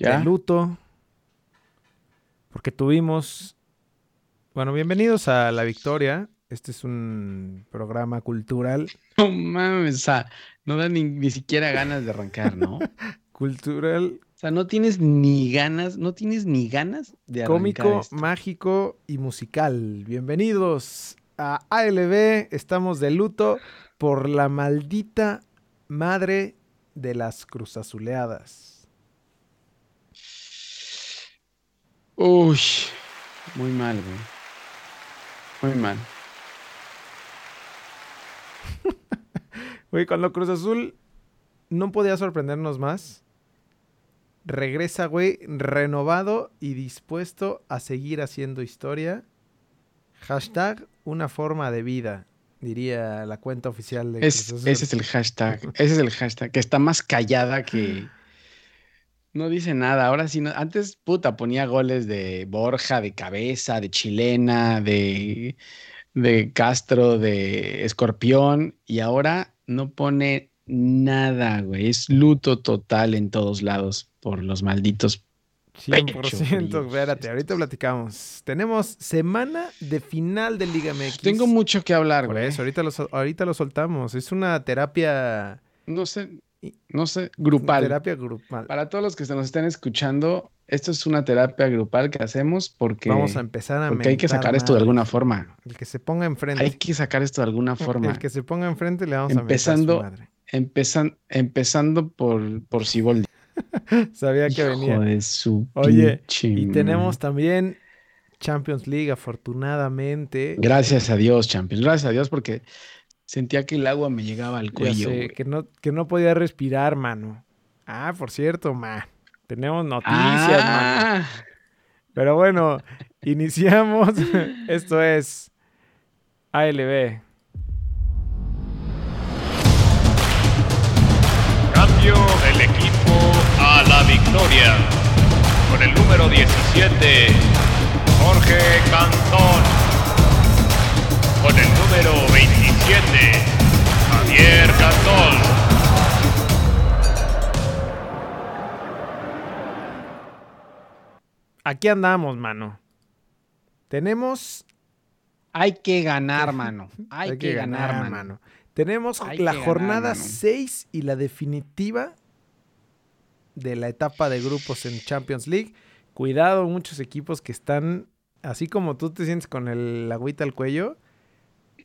¿Ya? de luto. Porque tuvimos. Bueno, bienvenidos a La Victoria. Este es un programa cultural. No mames, o sea, no da ni, ni siquiera ganas de arrancar, ¿no? O Cultural, sea, no tienes ni ganas, no tienes ni ganas de arrancar cómico, esto. mágico y musical. Bienvenidos a ALB. Estamos de luto por la maldita madre de las cruzazuleadas. Uy, muy mal, güey. Muy mal. Güey, cuando Cruz Azul no podía sorprendernos más, regresa, güey, renovado y dispuesto a seguir haciendo historia. Hashtag una forma de vida, diría la cuenta oficial de Es- Cruz Azul. ese es el hashtag. Ese es el hashtag. Que está más callada que. No dice nada. Ahora sí, no- antes, puta, ponía goles de Borja, de cabeza, de chilena, de, de Castro, de Escorpión. Y ahora no pone nada, güey. Es luto total en todos lados por los malditos. 100%, fríos espérate, ahorita platicamos. Tenemos semana de final de Liga MX. Tengo mucho que hablar, Por güey. eso, ahorita lo, ahorita lo soltamos. Es una terapia, No sé, no sé, grupal. terapia grupal. Para todos los que se nos estén escuchando, esto es una terapia grupal que hacemos porque, Vamos a empezar a porque hay que sacar esto de alguna forma. El que se ponga enfrente. Hay que sacar esto de alguna forma. El que se ponga enfrente le vamos Empezando- a mentar su Empezan, empezando por, por Siboldi. madre. Sabía que Hijo venía. de su Oye, Y madre. tenemos también Champions League, afortunadamente. Gracias a Dios, Champions. Gracias a Dios porque sentía que el agua me llegaba al Ya cuello. sé, que no, que no podía respirar, mano. Ah, por cierto, ma. Tenemos noticias, mano. Ah, Pero bueno, iniciamos. Esto es ALB. Cambio del equipo a la victoria. Con el número 17, Jorge Cantón. Con el número 27, Javier Cantón. Aquí andamos, mano. Tenemos hay que ganar, mano. Hay, Hay que, ganar, mano. Tenemos Hay la jornada mano. 6 y la definitiva de la etapa de grupos en Champions League. Cuidado, muchos equipos que están, así como tú te sientes con el agüita al cuello,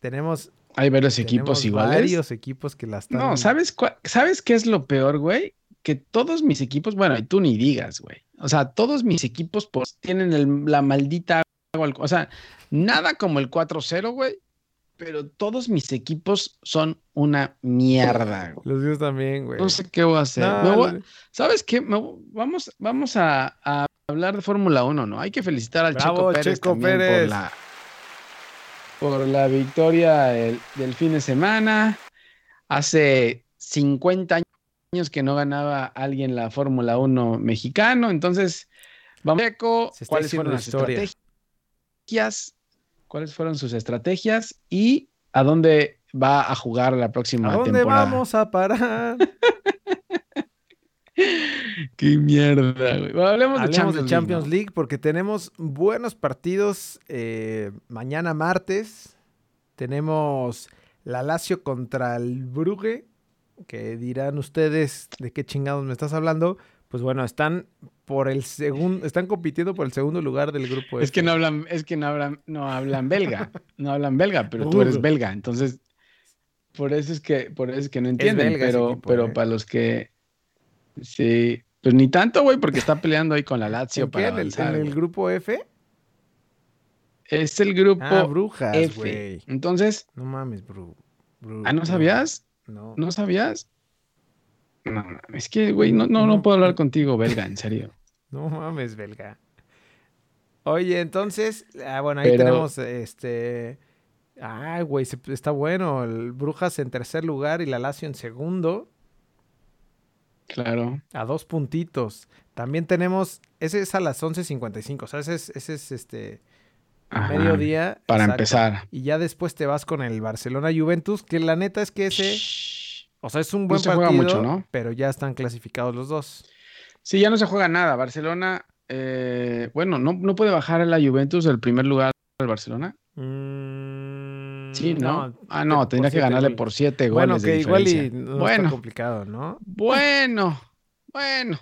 tenemos, Hay varios tenemos equipos iguales. varios equipos que la están... No, ¿sabes, cua- ¿sabes qué es lo peor, güey? Que todos mis equipos, bueno, y tú ni digas, güey. O sea, todos mis equipos pues, tienen el- la maldita O sea, nada como el 4-0, güey. Pero todos mis equipos son una mierda, güey. Los míos también, güey. No sé qué voy a hacer. No, voy ¿Sabes qué? Me vamos vamos a, a hablar de Fórmula 1, ¿no? Hay que felicitar al Bravo, Checo Pérez, Checo también Pérez. por la por la victoria del, del fin de semana. Hace 50 años que no ganaba alguien la Fórmula 1 mexicano, entonces vamos a está cuáles fueron las historia. estrategias, cuáles fueron sus estrategias y a dónde va a jugar la próxima ¿A dónde temporada. vamos a parar? Qué mierda, güey. Bueno, hablemos, de Champions, de Champions League. League porque tenemos buenos partidos eh, mañana martes. Tenemos la Lazio contra el Brugge, que dirán ustedes de qué chingados me estás hablando. Pues bueno, están por el segundo, están compitiendo por el segundo lugar del grupo. Es que no hablan, es que no hablan, no hablan belga, no hablan belga, pero tú eres belga, entonces por eso es que, por eso es que no entienden, belga pero, equipo, pero eh. para los que sí, pues ni tanto, güey, porque está peleando ahí con la Lazio ¿En qué? para ¿En el, avanzar, en el grupo F? Es el grupo Ah, Brujas, F. güey. Entonces, No mames, bro. bro- ah, ¿no sabías? No. ¿No sabías? No, no, es que, güey, no, no, no puedo hablar contigo, belga, en serio. No mames, belga. Oye, entonces, ah, bueno, ahí Pero- tenemos este. Ay, güey, está bueno. El Brujas en tercer lugar y la Lazio en segundo, Claro. a dos puntitos. También tenemos, ese es a las 11.55, o sea, ese es, ese es este Ajá, mediodía. Para exacto. empezar. Y ya después te vas con el Barcelona Juventus, que la neta es que ese, Shh. o sea, es un No buen se juega partido, mucho, ¿no? pero ya están clasificados los dos. Sí, ya no se juega nada. Barcelona, eh, bueno, no, no puede bajar a la Juventus del primer lugar al Barcelona. Mm, Sí, ¿no? ah, por no, tendría que ganarle goles. por siete Bueno, goles. de que igual y no bueno, está complicado, ¿no? bueno, bueno.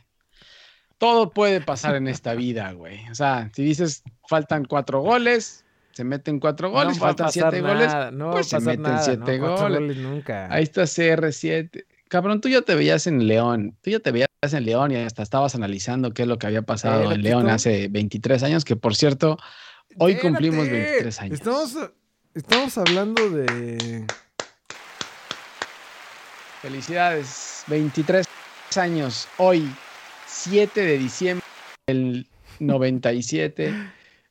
Todo puede pasar en esta vida, güey. O sea, si dices faltan cuatro goles, se meten cuatro goles, no faltan siete goles, nada, no pues se meten nada, siete ¿no? Cuatro goles. nunca. Ahí está CR7. Cabrón, tú ya te veías en León. Tú ya te veías en León y hasta estabas analizando qué es lo que había pasado en León hace 23 años, que por cierto, hoy cumplimos Espérate, 23 años. Estamos, estamos hablando de... Felicidades, 23 años, hoy, 7 de diciembre del 97.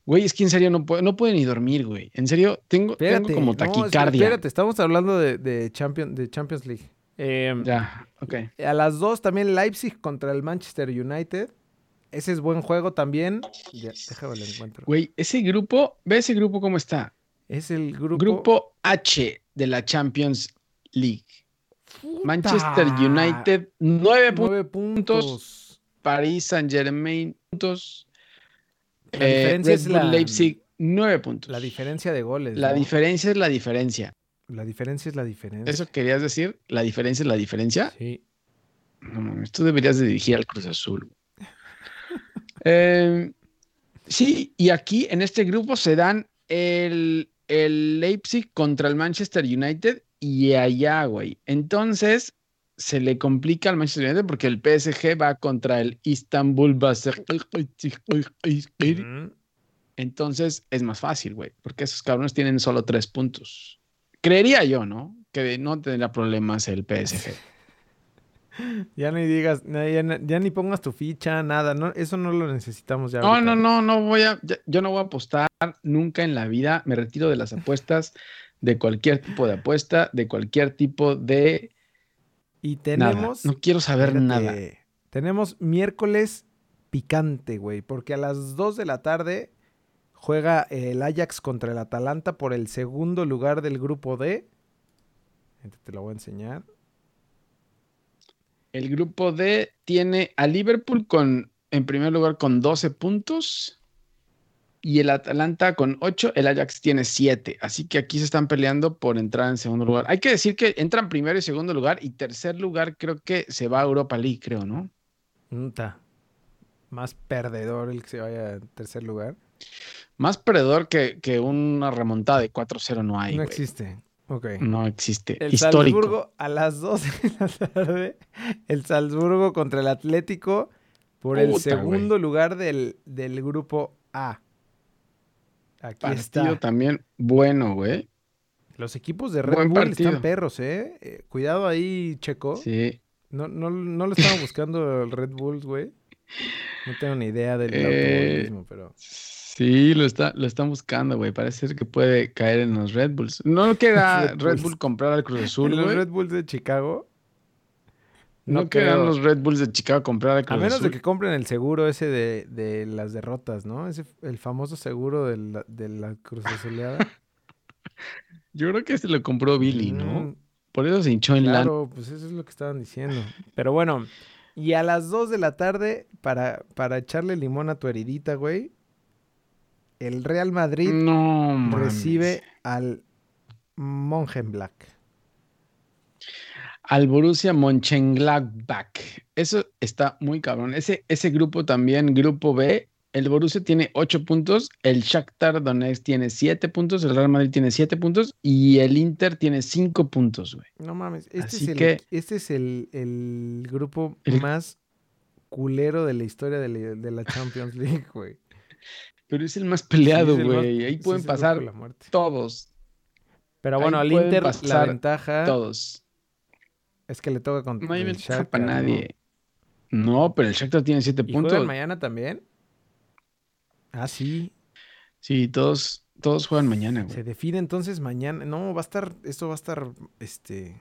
Güey, es que en serio no puedo, no puedo ni dormir, güey. En serio, tengo, como no, taquicardia. espérate, estamos hablando de, de, Champion- de Champions League. Eh, Ya, ok. A las dos también Leipzig contra el Manchester United. Ese es buen juego también. Ya, déjame lo encuentro. Güey, ese grupo, ve ese grupo cómo está. Es el grupo... Grupo H de la Champions League. Manchester. United, 9 puntos. Nueve puntos. París Saint Germain, puntos. La Eh, diferencia Red es Bull la, Leipzig, 9 puntos. la diferencia de goles. La ¿no? diferencia es la diferencia. La diferencia es la diferencia. ¿Eso querías decir? ¿La diferencia es la diferencia? Sí. No tú deberías de dirigir al Cruz Azul. Eh, sí, y aquí en este grupo se dan el, el Leipzig contra el Manchester United y allá, güey. Entonces se le complica al Manchester United porque el PSG va contra el Istanbul. Mm. Entonces es más fácil, güey, porque esos cabrones tienen solo tres puntos. Creería yo, ¿no? Que no tendría problemas el PSG. Ya ni digas, ya, ni pongas tu ficha, nada. No, eso no lo necesitamos ya. No, ahorita. no, no, no voy a, yo no voy a apostar nunca en la vida. Me retiro de las apuestas, de cualquier tipo de apuesta, de cualquier tipo de Y nada. tenemos. No quiero saber espérate, nada. Tenemos miércoles picante, güey. Porque a las 2 de la tarde juega el Ajax contra el Atalanta por el segundo lugar del grupo D. Te lo voy a enseñar. El grupo D tiene a Liverpool con, en primer lugar con 12 puntos y el Atalanta con 8, el Ajax tiene 7. Así que aquí se están peleando por entrar en segundo lugar. Hay que decir que entran primero y segundo lugar y tercer lugar creo que se va a Europa League, creo, ¿no? Nta. Más perdedor el que se vaya en tercer lugar. Más perdedor que, que una remontada de 4-0 no hay. no existe. No existe. El Histórico. Salzburgo a las 2 de la tarde. El Salzburgo contra el Atlético por el segundo lugar del, del grupo A. Aquí Partido está. también bueno, güey. Los equipos de Red Buen Bull partido. están perros, ¿eh? Eh, Cuidado ahí, Checo. Sí. No, no, no lo estaba buscando el Red Bulls, güey. No tengo ni idea del Eh, automovilismo, pero... Sí, lo, está, lo están buscando, güey. Parece ser que puede caer en los Red Bulls. No queda Red. Bull comprar al Cruz Azul, los güey. Red Bulls de Chicago. No, No quedan los Red Bulls de Chicago comprar al Cruz A menos Azul. de que compren el seguro ese de, de las derrotas, ¿no? Ese, el famoso seguro de la, de la Cruz Azuleada. Yo creo que se lo compró Billy, ¿no? Mm, Por eso se hinchó en lana. Claro, pues eso es lo que estaban diciendo. Pero bueno, y a las 2 de la tarde, para, para echarle limón a tu heridita, güey, el Real Madrid No, recibe al Mongenblack. Al Borussia Mönchengladbach. Eso está muy cabrón. Ese, ese grupo también, grupo B, el Borussia tiene 8 puntos, el Shakhtar Donetsk tiene 7 puntos, el Real Madrid tiene 7 puntos y el Inter tiene 5 puntos, güey. No mames, este Así es, el, que- este es el, el grupo El- más culero de la historia de la, de la Champions League, güey. Pero es el más peleado, Sí, güey. Ahí pueden pasar la muerte. todos, Pero bueno, al Inter la ventaja todos. es que le toca contra No hay ventaja para nadie. ¿no? pero el Shakhtar tiene 7 ¿Y puntos. juegan mañana también? Ah, sí. Sí, todos, todos juegan mañana, güey. Se define entonces mañana. No, va a estar, esto va a estar, este,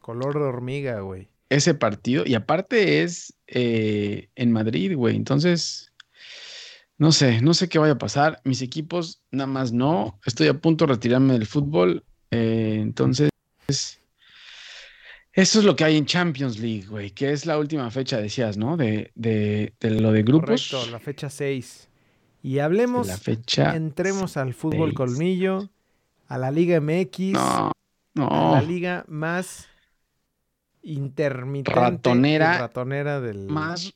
color de hormiga, güey. Ese partido, y aparte es eh, en Madrid, güey. Entonces, no sé, no sé qué vaya a pasar. Mis equipos, nada más no. Estoy a punto de retirarme del fútbol. eh, entonces, Eso es lo que hay en Champions League, güey, que es la última fecha, decías, ¿no? De, de, de lo de grupos. Correcto, la fecha 6. Y hablemos, La fecha. entremos al fútbol seis. colmillo, a la Liga MX, No, a la no. liga más intermitente Ratonera. ratonera del... Más,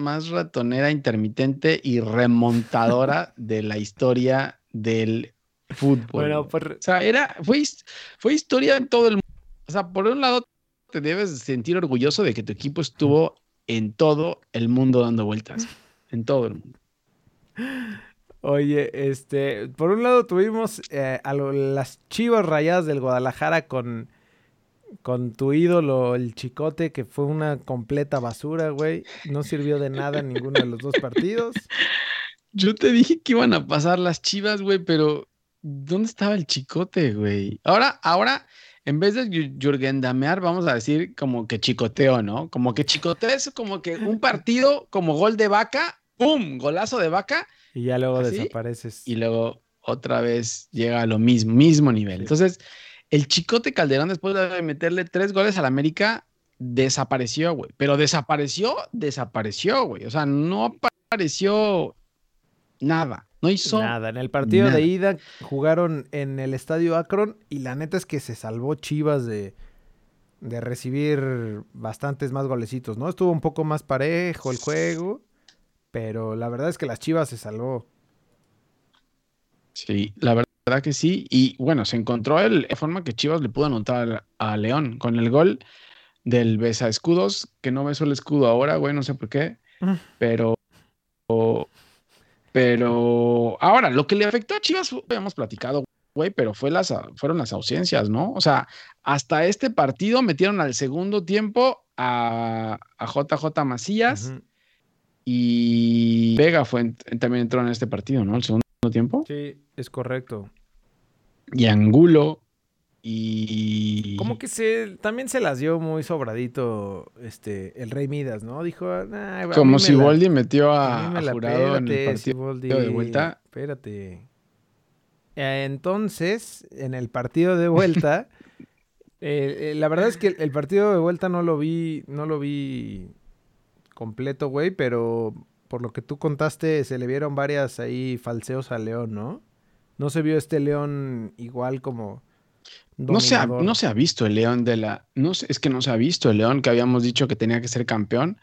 más ratonera, intermitente y remontadora de la historia del fútbol. Bueno, güey. pues O sea, era, fue, fue historia en todo el mundo. O sea, por un lado, te debes sentir orgulloso de que tu equipo estuvo en todo el mundo dando vueltas. En todo el mundo. Oye, este, por un lado tuvimos eh, a lo- las Chivas Rayadas del Guadalajara con, con tu ídolo, el Chicote, que fue una completa basura, güey. No sirvió de nada en ninguno de los dos partidos. Yo te dije que iban a pasar las chivas, güey, pero ¿dónde estaba el chicote, güey? Ahora, ahora, en vez de Yu- Jürgen Damear, vamos a decir como que chicoteo, ¿no? Como que chicoteo es como que un partido como gol de vaca, ¡pum! Golazo de vaca, Y ya luego ¿Así? desapareces. y luego otra vez llega a lo mismo, mismo nivel. Entonces, el chicote Calderón, después de meterle tres goles al América, desapareció, güey. Pero desapareció, desapareció, güey. O sea, no apareció nada. No hizo Nada, en el partido nada. de ida jugaron en el estadio Akron y la neta es que se salvó Chivas de, de recibir bastantes más golecitos, ¿no? Estuvo un poco más parejo el juego, pero la verdad es que las Chivas se salvó. Sí, la verdad que sí. Y bueno, se encontró el, la forma que Chivas le pudo anotar a León con el gol del besa escudos, que no besó el escudo ahora, güey, no sé por qué. Mm. Pero, pero ahora, lo que le afectó a Chivas, habíamos platicado, güey, pero fue las, fueron las ausencias, ¿no? O sea, hasta este partido metieron al segundo tiempo a, a JJ Macías y Vega fue, también entró en este partido, ¿no? El segundo tiempo. Sí, es correcto. Y Angulo y Como que se también se las dio muy sobradito este el Rey Midas, ¿no? Dijo, "Nah, a mí como me si la- metió a a, mí me a la- Jurado en el espérate, partido Siboldi, de vuelta. Espérate. Entonces, en el partido de vuelta, eh, eh, la verdad es que el, el partido de vuelta no lo vi, no lo vi completo, güey, pero por lo que tú contaste, se le vieron varias ahí falseos a León, ¿no? No se vio este León igual como No se, ha, no se ha visto el León de la no es que no se ha visto el León que habíamos dicho que tenía que ser campeón.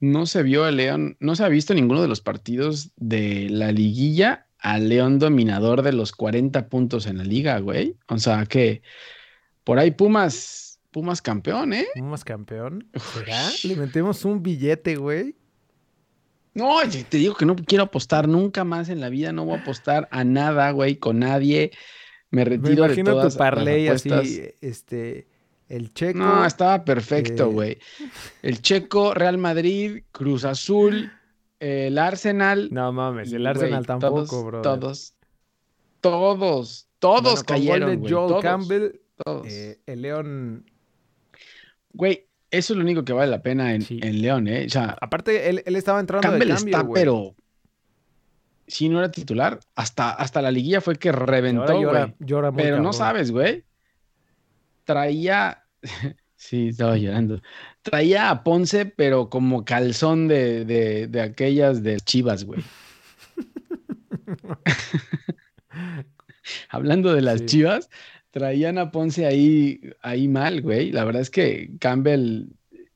No se vio el León, no se ha visto ninguno de los partidos de la liguilla al León dominador de los 40 puntos en la liga, güey. O sea que por ahí Pumas Pumas campeón, ¿eh? Pumas campeón. ¿Será? Le metemos un billete, güey. No, te digo que no quiero apostar nunca más en la vida, no voy a apostar a nada, güey, con nadie. Me Me retiro de imagino todas tu parlay las así, este, el checo. No, estaba perfecto, eh, güey. El Checo, Real Madrid, Cruz Azul, el Arsenal. No mames, el Arsenal tampoco, todos, bro. Todos, todos, todos Bueno, con gol cayeron, de güey. Joel todos, Campbell, todos. eh, el León. Güey, eso es lo único que vale la pena en, Sí. en León, ¿eh? O sea, Aparte, él, él estaba entrando Campbell de cambio, está, güey. pero si no era titular, hasta, hasta la liguilla fue que reventó, llora, güey. llora muy Pero no sabes, güey. Traía. sí, estaba llorando. Traía a Ponce, pero como calzón de, de, de aquellas de Chivas, güey. Hablando de las Sí. Chivas, traían a Ponce ahí, ahí mal, güey. La verdad es que Campbell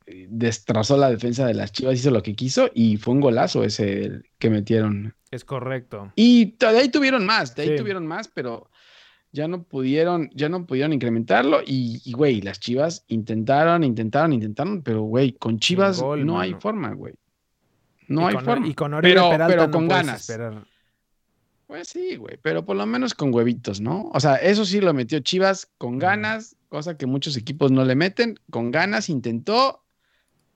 eh, destrozó la defensa de las Chivas, hizo lo que quiso y fue un golazo ese que metieron. Es correcto. Y de ahí tuvieron más, de ahí Sí. tuvieron más, pero ya no pudieron, ya no pudieron incrementarlo. Y, y, güey, las Chivas intentaron, intentaron, intentaron, pero güey, con Chivas gol, no hay forma, güey. No y hay con, forma. Y con Oribe pero, Peralta pero no con ganas. esperar. Pues sí, güey, pero por lo menos con huevitos, ¿no? O sea, eso sí lo metió Chivas con ganas, cosa que muchos equipos no le meten, con ganas intentó,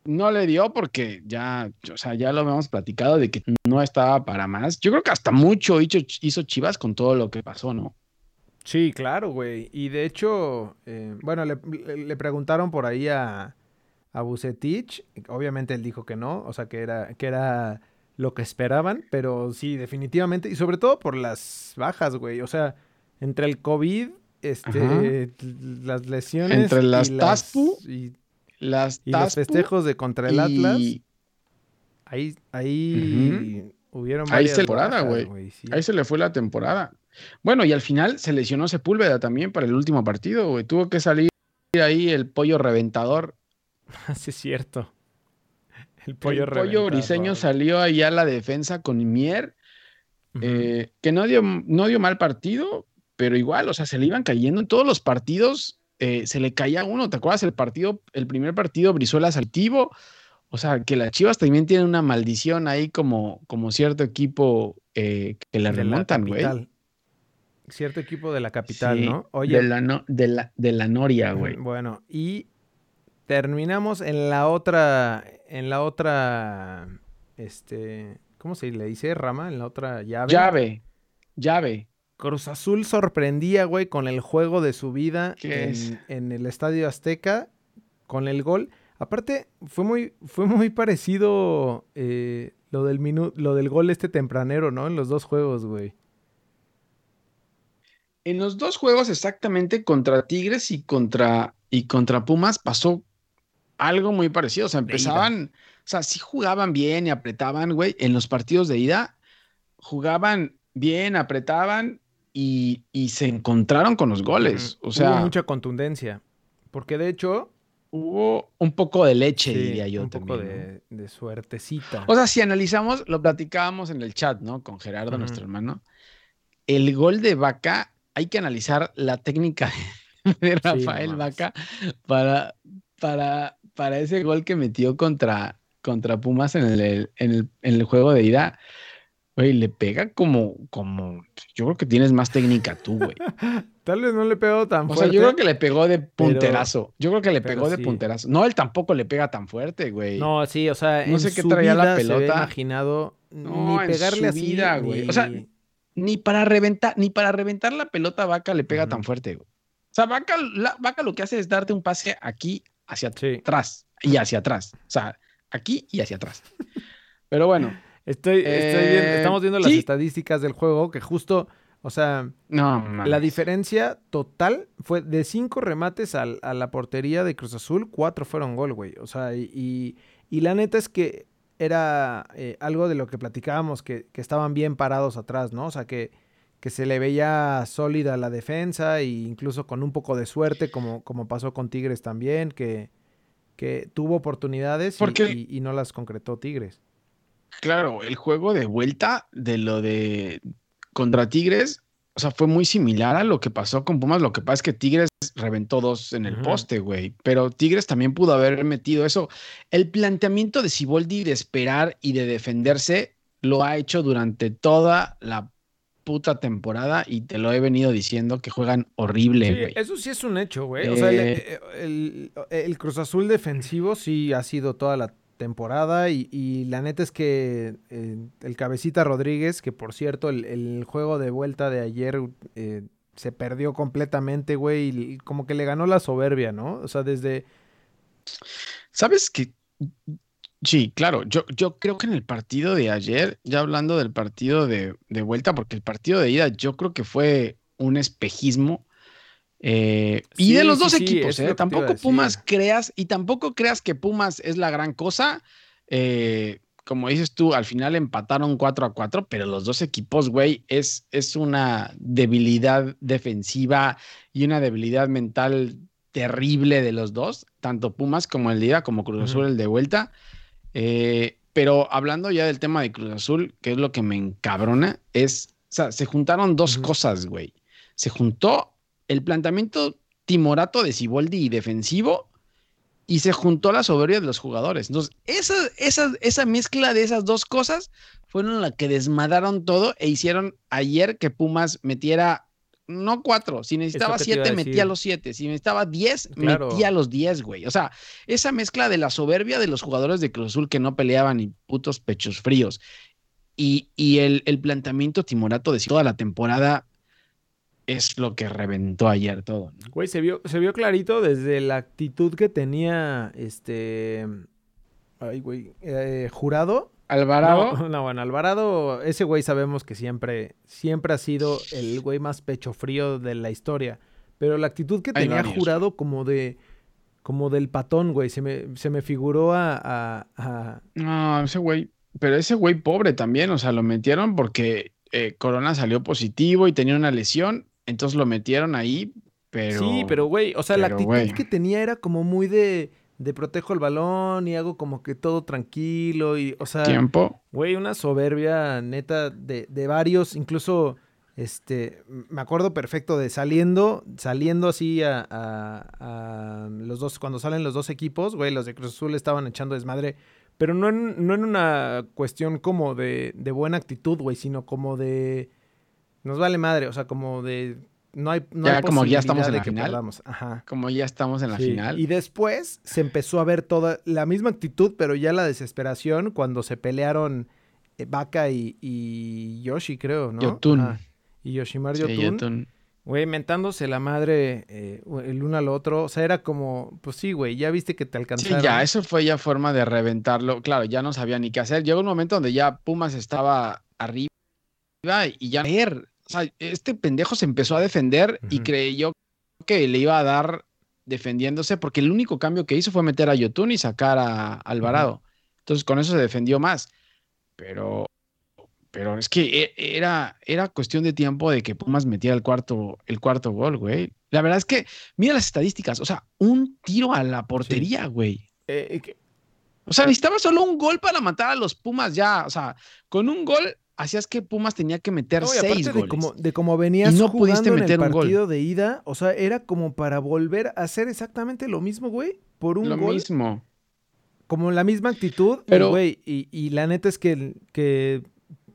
no le dio porque ya, o sea, ya lo habíamos platicado de que no estaba para más. Yo creo que hasta mucho hizo, hizo Chivas con todo lo que pasó, ¿no? Sí, claro, güey. Y de hecho, eh, bueno, le, preguntaron por ahí a, a Bucetich. Obviamente él dijo que no, o sea, que era, que era lo que esperaban, pero sí, definitivamente. Y sobre todo por las bajas, güey. O sea, entre el COVID este, las lesiones. Entre las y Taspu, y, Las y los festejos de contra el Atlas. Ahí, ahí hubieron Ahí temporada, güey. sí. ahí se le fue la temporada. Bueno, y al final se lesionó Sepúlveda también para el último partido, güey. Tuvo que salir ahí el pollo reventador. Sí, es cierto. El pollo el pollo reventado, briseño salió ahí a la defensa con Mier, eh, que no dio, no dio mal partido, pero igual, o sea, se le iban cayendo en todos los partidos, eh, se le caía uno. ¿Te acuerdas el partido, el primer partido, Brizuela Saltivo? O sea, que las Chivas también tienen una maldición ahí como, como cierto equipo eh, que la remontan, güey. Cierto equipo de la capital, Sí, ¿no? Oye, de la, no- de la, de la Noria, güey. Bueno, y terminamos en la otra, en la otra, este, ¿cómo se le dice? Rama, en la otra llave. Llave, llave. Cruz Azul sorprendía, güey, con el juego de su vida ¿Qué en, es? en el Estadio Azteca, con el gol. Aparte, fue muy, fue muy parecido eh, lo, del minu- lo del gol este tempranero, ¿no? En los dos juegos, güey. En los dos juegos exactamente contra Tigres y contra, y contra Pumas pasó algo muy parecido. O sea, empezaban, o sea, sí jugaban bien y apretaban, güey. En los partidos de ida jugaban bien, apretaban y, y se encontraron con los goles. O sea, Hubo mucha contundencia. Porque de hecho, hubo un poco de leche, sí, diría yo un poco también. ¿no? de, de suertecita. O sea, si analizamos, lo platicábamos en el chat, ¿no? Con Gerardo, nuestro hermano. El gol de Vaca, hay que analizar la técnica de no Rafael. Vaca para, para, para ese gol que metió contra, contra Pumas en el, en el, en el juego de ida. Güey, le pega como, como, yo creo que tienes más técnica tú, güey. Tal vez no le pegó tan O sea, fuerte. yo creo que le pegó de punterazo. Yo creo que le pegó de punterazo. No, él tampoco le pega tan fuerte, güey. No, sí, o sea, No en sé qué su traía la se pelota. imaginado No, ni en pegarle su así, vida, güey. ni- O sea, ni para reventar, ni para reventar la pelota Vaca le pega tan fuerte, güey. O sea, Vaca, la- Vaca lo que hace es darte un pase aquí hacia Sí. atrás y hacia atrás. O sea, aquí y hacia atrás. Pero bueno, Estoy, estoy viendo, Eh, estamos viendo las sí. estadísticas del juego que justo, o sea, no, la diferencia total fue de cinco remates al- a la portería de Cruz Azul, cuatro fueron gol, güey. O sea, y, y- y la neta es que era eh, algo de lo que platicábamos, que, que estaban bien parados atrás, ¿no? O sea, que, que se le veía sólida la defensa e incluso con un poco de suerte, como, como pasó con Tigres también, que, que tuvo oportunidades y- Porque- y- y no las concretó Tigres. Claro, el juego de vuelta de lo de contra Tigres, o sea, fue muy similar a lo que pasó con Pumas. Lo que pasa es que Tigres reventó dos en el poste, güey. Pero Tigres también pudo haber metido eso. El planteamiento de Siboldi de esperar y de defenderse lo ha hecho durante toda la puta temporada y te lo he venido diciendo que juegan horrible, Sí, güey. eso sí es un hecho, güey. O sea, el, Eh, el- el Cruz Azul defensivo sí ha sido toda la temporada y, y la neta es que eh, el cabecita Rodríguez, que por cierto el, el juego de vuelta de ayer eh, se perdió completamente, güey, y como que le ganó la soberbia, ¿no? O sea, desde... ¿Sabes qué? Sí, claro. Yo, yo creo que en el partido de ayer, ya hablando del partido de, de vuelta, porque el partido de ida yo creo que fue un espejismo. eh, y de los sí, dos sí, equipos, ¿eh? Tampoco. Pumas creas, y tampoco creas que Pumas es la gran cosa. eh, como dices tú, al final empataron 4 a 4, pero los dos equipos, güey, es, es una debilidad defensiva y una debilidad mental terrible de los dos, tanto Pumas como el de ida, como Cruz Azul el de vuelta. Eh, pero hablando ya del tema de Cruz Azul, que es lo que me encabrona, es, o sea, se juntaron dos cosas, güey. Se juntó el planteamiento timorato de Siboldi y defensivo y se juntó la soberbia de los jugadores. Entonces, esa, esa, esa mezcla de esas dos cosas fueron las que desmadaron todo e hicieron ayer que Pumas metiera, no cuatro, si necesitaba siete, metía los siete, si necesitaba diez, Claro. metía los diez, güey. O sea, esa mezcla de la soberbia de los jugadores de Cruz Azul que no peleaban ni putos pechos fríos y, y el, el planteamiento timorato de toda la temporada es lo que reventó ayer todo. ¿no? Güey, se vio, se vio clarito desde la actitud que tenía este... Ay, güey. eh, jurado. Alvarado. No, no, bueno, Alvarado, ese güey sabemos que siempre, siempre ha sido el güey más pecho frío de la historia. pero la actitud que tenía jurado como de como del patón, güey, se me, se me figuró a, a- a- No, ese güey, pero ese güey pobre también, o sea, lo metieron porque eh, Corona salió positivo y tenía una lesión, entonces lo metieron ahí, pero... Sí, pero güey, o sea, la actitud güey. que tenía era como muy de de protejo el balón y hago como que todo tranquilo y, o sea, Tiempo. Güey, una soberbia neta de, de varios, incluso, este, me acuerdo perfecto de saliendo, saliendo así a, a- a los dos, cuando salen los dos equipos, güey, los de Cruz Azul estaban echando desmadre, pero no en, no en una cuestión como de, de buena actitud, güey, sino como de, nos vale madre, o sea, como de, no hay, no Ya hay como ya estamos en la final. Ajá. Como ya estamos en la Sí, final. Y después se empezó a ver toda la misma actitud, pero ya la desesperación cuando se pelearon eh, Baka y, y Yoshi, creo, ¿no? Yotun. Ajá. Y Yoshimar Sí, Yotun. Yotun. Güey, mentándose la madre eh, el uno al otro. O sea, era como, pues sí, güey, ya viste que te Sí, alcanzaron. ya, eso fue ya forma de reventarlo. Claro, ya no sabía ni qué hacer. Llegó un momento donde ya Pumas estaba arriba y ya ver. O sea, este pendejo se empezó a defender y creyó que le iba a dar defendiéndose porque el único cambio que hizo fue meter a Yotun y sacar a Alvarado. Entonces con eso se defendió más. Pero, pero es que e- era, era cuestión de tiempo de que Pumas metiera el cuarto, el cuarto gol, güey. La verdad es que, mira las estadísticas, o sea, un tiro a la portería, güey. Eh, eh, O sea, necesitaba solo un gol para matar a los Pumas ya. O sea, con un gol hacías que Pumas tenía que meter no, seis de goles. cómo, de cómo venías Y no jugando pudiste en el meter un gol. partido de ida, o sea, era como para volver a hacer exactamente lo mismo, güey, por un Lo gol. mismo. como la misma actitud, Pero- güey, y, y la neta es que, que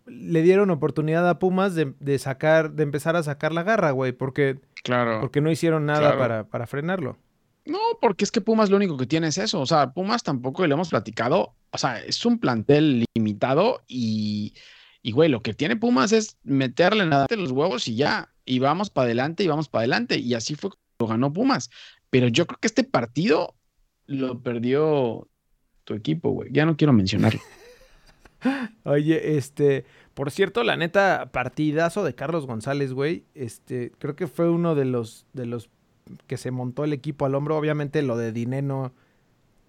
le dieron oportunidad a Pumas de, de sacar, de empezar a sacar la garra, güey, porque, Claro. porque no hicieron nada Claro. para, para frenarlo. No, porque es que Pumas lo único que tiene es eso. O sea, Pumas tampoco, lo hemos platicado, o sea, es un plantel limitado y, y güey, lo que tiene Pumas es meterle nada de los huevos y ya. Y vamos para adelante y vamos para adelante. Y así fue como ganó Pumas. Pero yo creo que este partido lo perdió tu equipo, güey. Ya no quiero mencionarlo. Oye, este, por cierto, la neta, partidazo de Carlos González, güey, este, creo que fue uno de los, de los que se montó el equipo al hombro, obviamente lo de Dineno,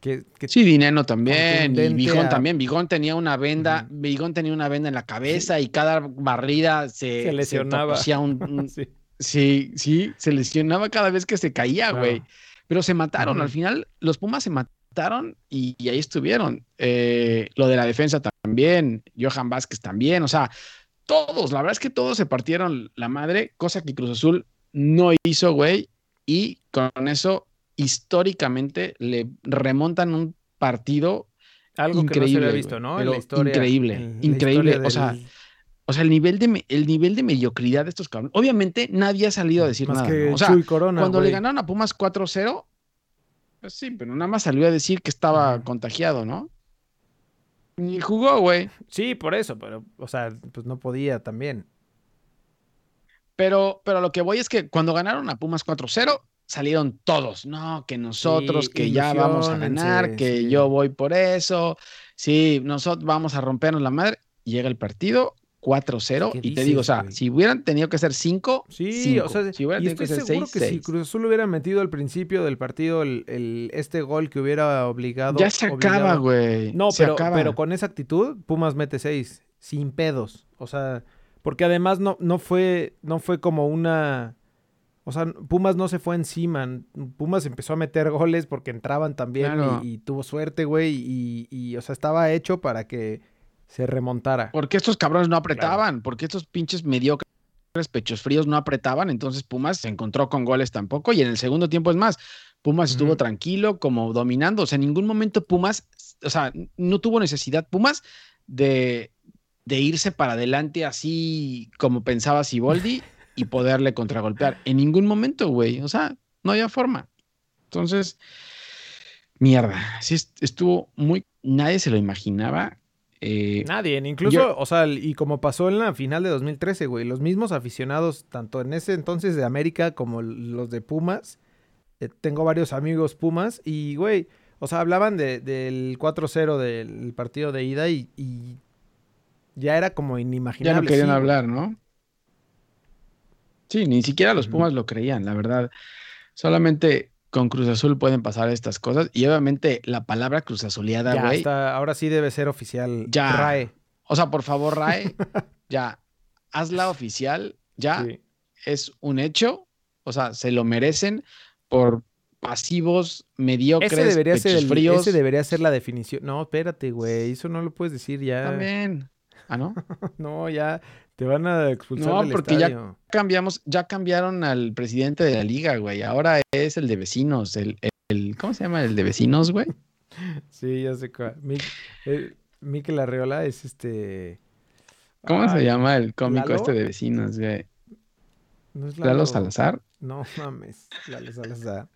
que, que Sí, Dineno también, y a- también. Vigón tenía una venda, Vigón tenía una venda en la cabeza y cada barrida se, Se lesionaba. un, un- sí. Sí, sí, se lesionaba cada vez que se caía, Claro. güey. Pero se mataron, al final los Pumas se mataron y, y ahí estuvieron. Eh, lo de la defensa también, Johan Vázquez también, o sea, todos, la verdad es que todos se partieron la madre, cosa que Cruz Azul no hizo, güey, y con eso históricamente le remontan un partido Algo que no se Increíble, había visto, ¿no? pero en la historia. increíble, en la increíble, historia o sea, del- O sea, el nivel de, el nivel de mediocridad de estos cabrones. Obviamente nadie ha salido a decir más nada. que ¿no? O sea, Chuy Corona, cuando le ganaron a Pumas 4-0, pues sí, pero nada más salió a decir que estaba contagiado, ¿no? Ni jugó, güey. Sí, por eso, pero, o sea, pues no podía también. Pero, pero lo que voy es que cuando ganaron a Pumas 4-0, salieron todos. No, que nosotros, Sí, que ya vamos a ganar, que sí. yo voy por eso. Sí, nosotros vamos a rompernos la madre. Llega el partido 4-0 ¿Qué y te digo, o sea, güey? si hubieran tenido que ser 5, Sí, o sea, si hubieran y tenido que ser seguro 6, que si Cruz Azul hubiera metido al principio del partido el, el- este gol que hubiera obligado. ya se acaba, obligado- güey. No, se pero, acaba. pero con esa actitud, Pumas mete seis, sin pedos. O sea, porque además no, no fue, no fue como una. O sea, Pumas no se fue encima. Pumas empezó a meter goles porque entraban también Claro. y, y tuvo suerte, güey. Y, y, o sea, estaba hecho para que se remontara. Porque estos cabrones no apretaban, porque estos pinches mediocres pechos fríos no apretaban, entonces Pumas se encontró con goles tampoco y en el segundo tiempo es más, Pumas estuvo tranquilo, como dominando, o sea, en ningún momento Pumas, o sea, no tuvo necesidad Pumas de, de irse para adelante así como pensaba Siboldi y poderle contragolpear. En ningún momento, güey, o sea, no había forma. Entonces, mierda, sí est- estuvo muy, nadie se lo imaginaba. eh, Nadie, incluso, Yo- o sea, y como pasó en la final de 2013, güey, los mismos aficionados, tanto en ese entonces de América como los de Pumas, eh, tengo varios amigos Pumas, y, güey, o sea, hablaban de- del 4-0 del partido de ida y, y ya era como ya inimaginable. no querían sí, hablar, ¿no? Sí, ni siquiera los. Pumas lo creían, la verdad. Solamente con Cruz Azul pueden pasar estas cosas. Y obviamente la palabra Cruz Azuleada, güey. ahora sí debe ser oficial. Ya. RAE. O sea, por favor, Rae, ya, hazla oficial, ya Sí. es un hecho. O sea, se lo merecen por pasivos, mediocres, Ese debería, ser el- fríos. ese debería ser la definición. No, espérate, güey. Eso no lo puedes decir ya. También. Ah, ¿no? No, ya te van a expulsar No, del porque ya- estadio. Cambiamos, ya cambiaron al presidente de la liga, güey. Ahora es el de vecinos, el, el- ¿cómo se llama el de vecinos, güey? Sí, ya sé cuál. Mi- eh, Mikel Arreola es este. ¿Cómo se llama el cómico ¿Lalo? este de vecinos, güey? ¿No es Lalo Lalo? Salazar. No mames, Lalo Salazar.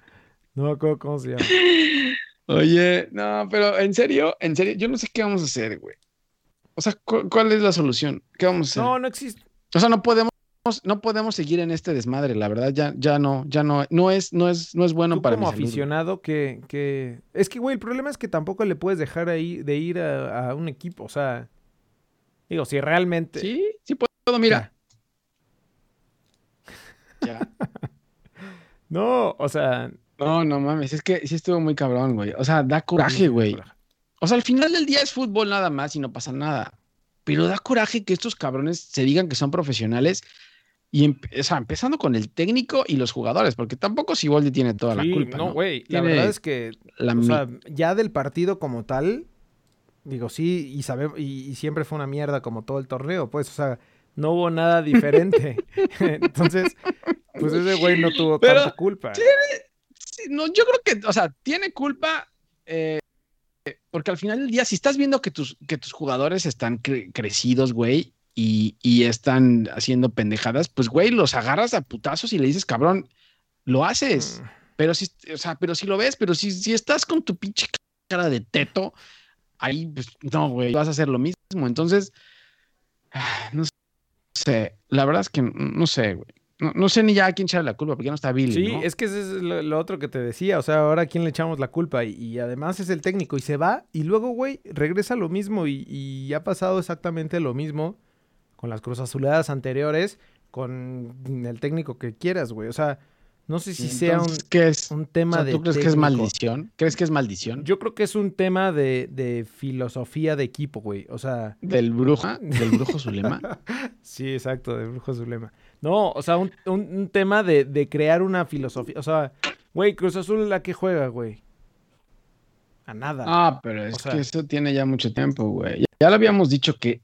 No me acuerdo cómo se llama. Oye, no, pero en serio, en serio, yo no sé qué vamos a hacer, güey. O sea, ¿cu- ¿cuál es la solución? ¿Qué vamos a hacer? No, no existe. O sea, no podemos, no podemos seguir en este desmadre, la verdad, ya, ya no, ya no, no es, no es, no es bueno Tú para como mi salud, aficionado que, que... Es que, güey, el problema es que tampoco le puedes dejar ahí de ir a, a un equipo. O sea, digo, si realmente... Sí, sí puedo, mira. Ya. No, o sea... No, no mames, es que sí estuvo muy cabrón, güey. O sea, da coraje, güey. O sea, al final del día es fútbol nada más y no pasa nada. Pero da coraje que estos cabrones se digan que son profesionales y, o sea, empezando con el técnico y los jugadores, porque tampoco Siboldi tiene toda la culpa, no, ¿no? güey. La Tiene verdad es que, La o sea, ya del partido como tal, digo, sí, y, sabemos, y, y siempre fue una mierda como todo el torneo, pues, o sea, no hubo nada diferente. Entonces, pues ese güey no tuvo Pero tanta culpa. Sí, no, yo creo que, o sea, tiene culpa eh, porque al final del día, si estás viendo que tus, que tus jugadores están cre- crecidos, güey, y, y están haciendo pendejadas, pues, güey, los agarras a putazos y le dices, cabrón, lo haces. Mm. Pero si, o sea, pero si lo ves, pero si, si estás con tu pinche cara de teto, ahí, pues, no, güey, vas a hacer lo mismo. Entonces, no sé, la verdad es que no sé, güey. No, no sé ni ya a quién echarle la culpa, porque ya no está Billy, Sí, ¿no? es que ese es lo, lo otro que te decía. O sea, ahora a quién le echamos la culpa. Y, y además es el técnico. Y se va. Y luego, güey, regresa lo mismo. Y, y ha pasado exactamente lo mismo con las Cruz Azuleadas anteriores. Con el técnico que quieras, güey. O sea, no sé si sea un, Entonces, ¿qué es? un O tema de. ¿Tú crees que es maldición? ¿Crees que es maldición? Yo creo que es un tema de, de filosofía de equipo, güey. O sea, ¿Del bruja? ¿Del brujo Zulema? sí, exacto, de Brujo Zulema. No, o sea, un, un- un tema de, de crear una filosofía. O sea, güey, Cruz Azul, ¿a qué juega, güey? A nada. Ah, pero es O sea- que eso tiene ya mucho tiempo, güey. Ya lo habíamos dicho que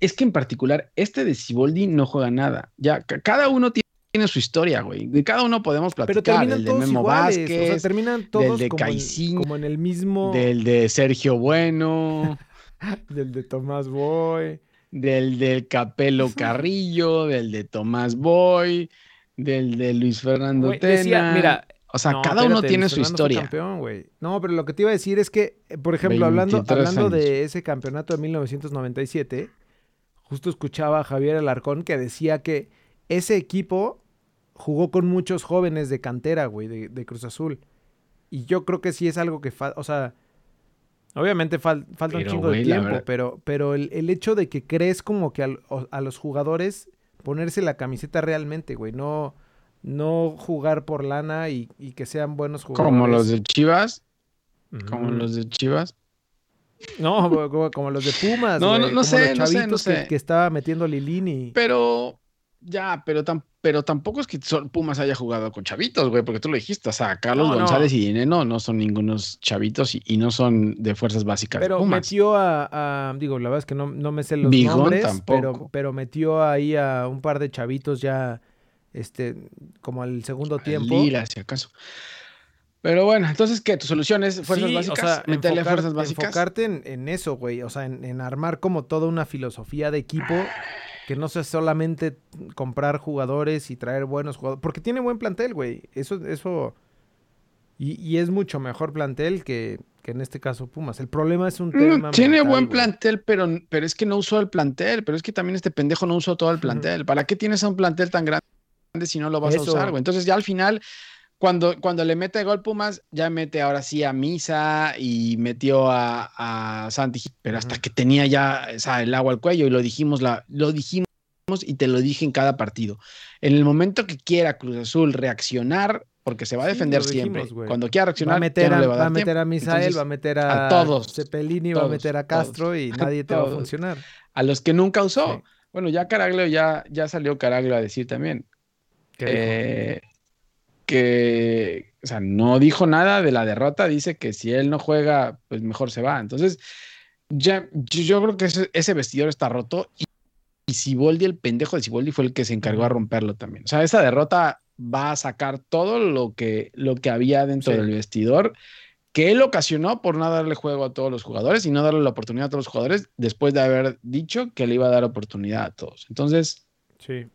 es que en particular este de Siboldi no juega nada. Ya ca- cada uno ti- tiene su historia, güey. De cada uno podemos Pero platicar. terminan El de todos Memo iguales. o Vázquez, sea, terminan todos de como, en, como en el mismo. del de Sergio Bueno, Del de Tomás Boy. Del del Capelo Carrillo, del de Tomás Boy, del de Luis Fernando Güey, Tena. decía, mira, o sea, no, cada uno tiene Luis su Fernando historia. campeón. No, pero lo que te iba a decir es que, eh, por ejemplo, hablando, 23 hablando años. de ese campeonato de 1997, justo escuchaba a Javier Alarcón que decía que ese equipo jugó con muchos jóvenes de cantera, güey, de, de Cruz Azul. Y yo creo que sí es algo que o sea, obviamente fal- falta Pero, un chingo de tiempo, pero, pero el, el hecho de que crees como que al- a, los jugadores ponerse la camiseta realmente, güey, no, no jugar por lana y, y que sean buenos jugadores. Como los de Chivas, como los de Chivas. No, como, como los de Pumas, No, no- no como sé, los no sé, no que-. Que, estaba metiendo Lilini. Pero, ya, pero, tam- pero tampoco es que sol- Pumas haya jugado con chavitos, güey, porque tú lo dijiste. O sea, Carlos No, no. González y Dineno no son ningunos chavitos y, y no son de fuerzas básicas de Pero Pumas. metió a, a- digo, la verdad es que no, no me sé los Bigón nombres, tampoco. pero, pero metió ahí a un par de chavitos ya, este, como al segundo tiempo. Lira, si acaso. Pero bueno, entonces, ¿qué? ¿Tu solución es fuerzas Sí, o básicas? sea, ¿Meterle enfocar- fuerzas básicas? Enfocarte en, en eso, güey. O sea, en, en armar como toda una filosofía de equipo que no sea solamente comprar jugadores y traer buenos jugadores. Porque tiene buen plantel, güey. Eso, eso. Y, y es mucho mejor plantel que, que en este caso Pumas. El problema es un tema. Mm, tiene mental, buen plantel, pero, pero es que no usó el plantel. Pero es que también este pendejo no usó todo el plantel. ¿Para qué tienes un plantel tan grande si no lo vas Eso. a usar, güey? Entonces ya al final, cuando, cuando le mete gol Pumas, ya mete ahora sí a Misa y metió a, a Santi, pero hasta que tenía ya o sea, el agua al cuello y lo dijimos, la, lo dijimos y te lo dije en cada partido. En el momento que quiera Cruz Azul reaccionar, porque se va a Sí, defender dijimos, siempre, cuando quiera Va reaccionar, a meter, no a, le va a va a dar meter tiempo. a Misael, Entonces, va a meter a, a todos, Cepelini, va a todos, meter a todos, Castro y a nadie te va a todos. funcionar. a los que nunca usó. Sí. Bueno, ya Caraglio, ya, ya salió Caraglio a decir también. Eh, que, o sea, no dijo nada de la derrota, dice que si él no juega, pues mejor se va. Entonces, ya, yo, yo creo que ese, ese vestidor está roto y, y Siboldi, el pendejo de Siboldi, fue el que se encargó a romperlo también. O sea, esa derrota va a sacar todo lo que, lo que había dentro Sí. del vestidor que él ocasionó por no darle juego a todos los jugadores y no darle la oportunidad a todos los jugadores después de haber dicho que le iba a dar oportunidad a todos. Entonces, Sí.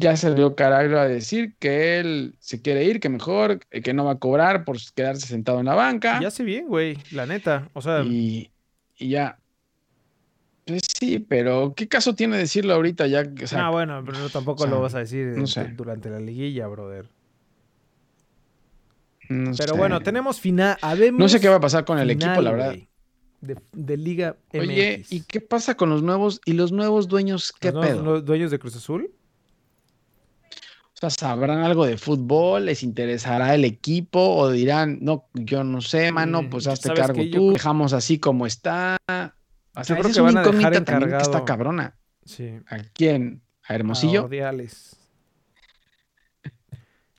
Ya salió Caraglio a decir que él se quiere ir, que mejor, eh, que no va a cobrar por quedarse sentado en la banca. Y hace bien, güey, la neta. O sea, Y, y ya. Pues sí, pero ¿qué caso tiene decirlo ahorita ya? O sea, ah, bueno, pero no, tampoco o sea, lo vas a decir no sé. durante la liguilla, brother. no Pero sé. bueno, tenemos final. No sé qué va a pasar con el equipo, la verdad. De, de Liga MX. Oye, ¿y qué pasa con los nuevos y los nuevos dueños? ¿Qué ¿Los nuevos- pedo? los dueños de Cruz Azul? O sea, ¿sabrán algo de fútbol? ¿Les interesará el equipo? ¿O dirán, no, yo no sé, mano, Mm, pues hazte ¿sabes cargo? Yo tú, creo- dejamos así como está? O sea, creo esa es que una van a dejar que está encargado- cabrona. Sí. ¿A quién? ¿A a Hermosillo? Ordiales.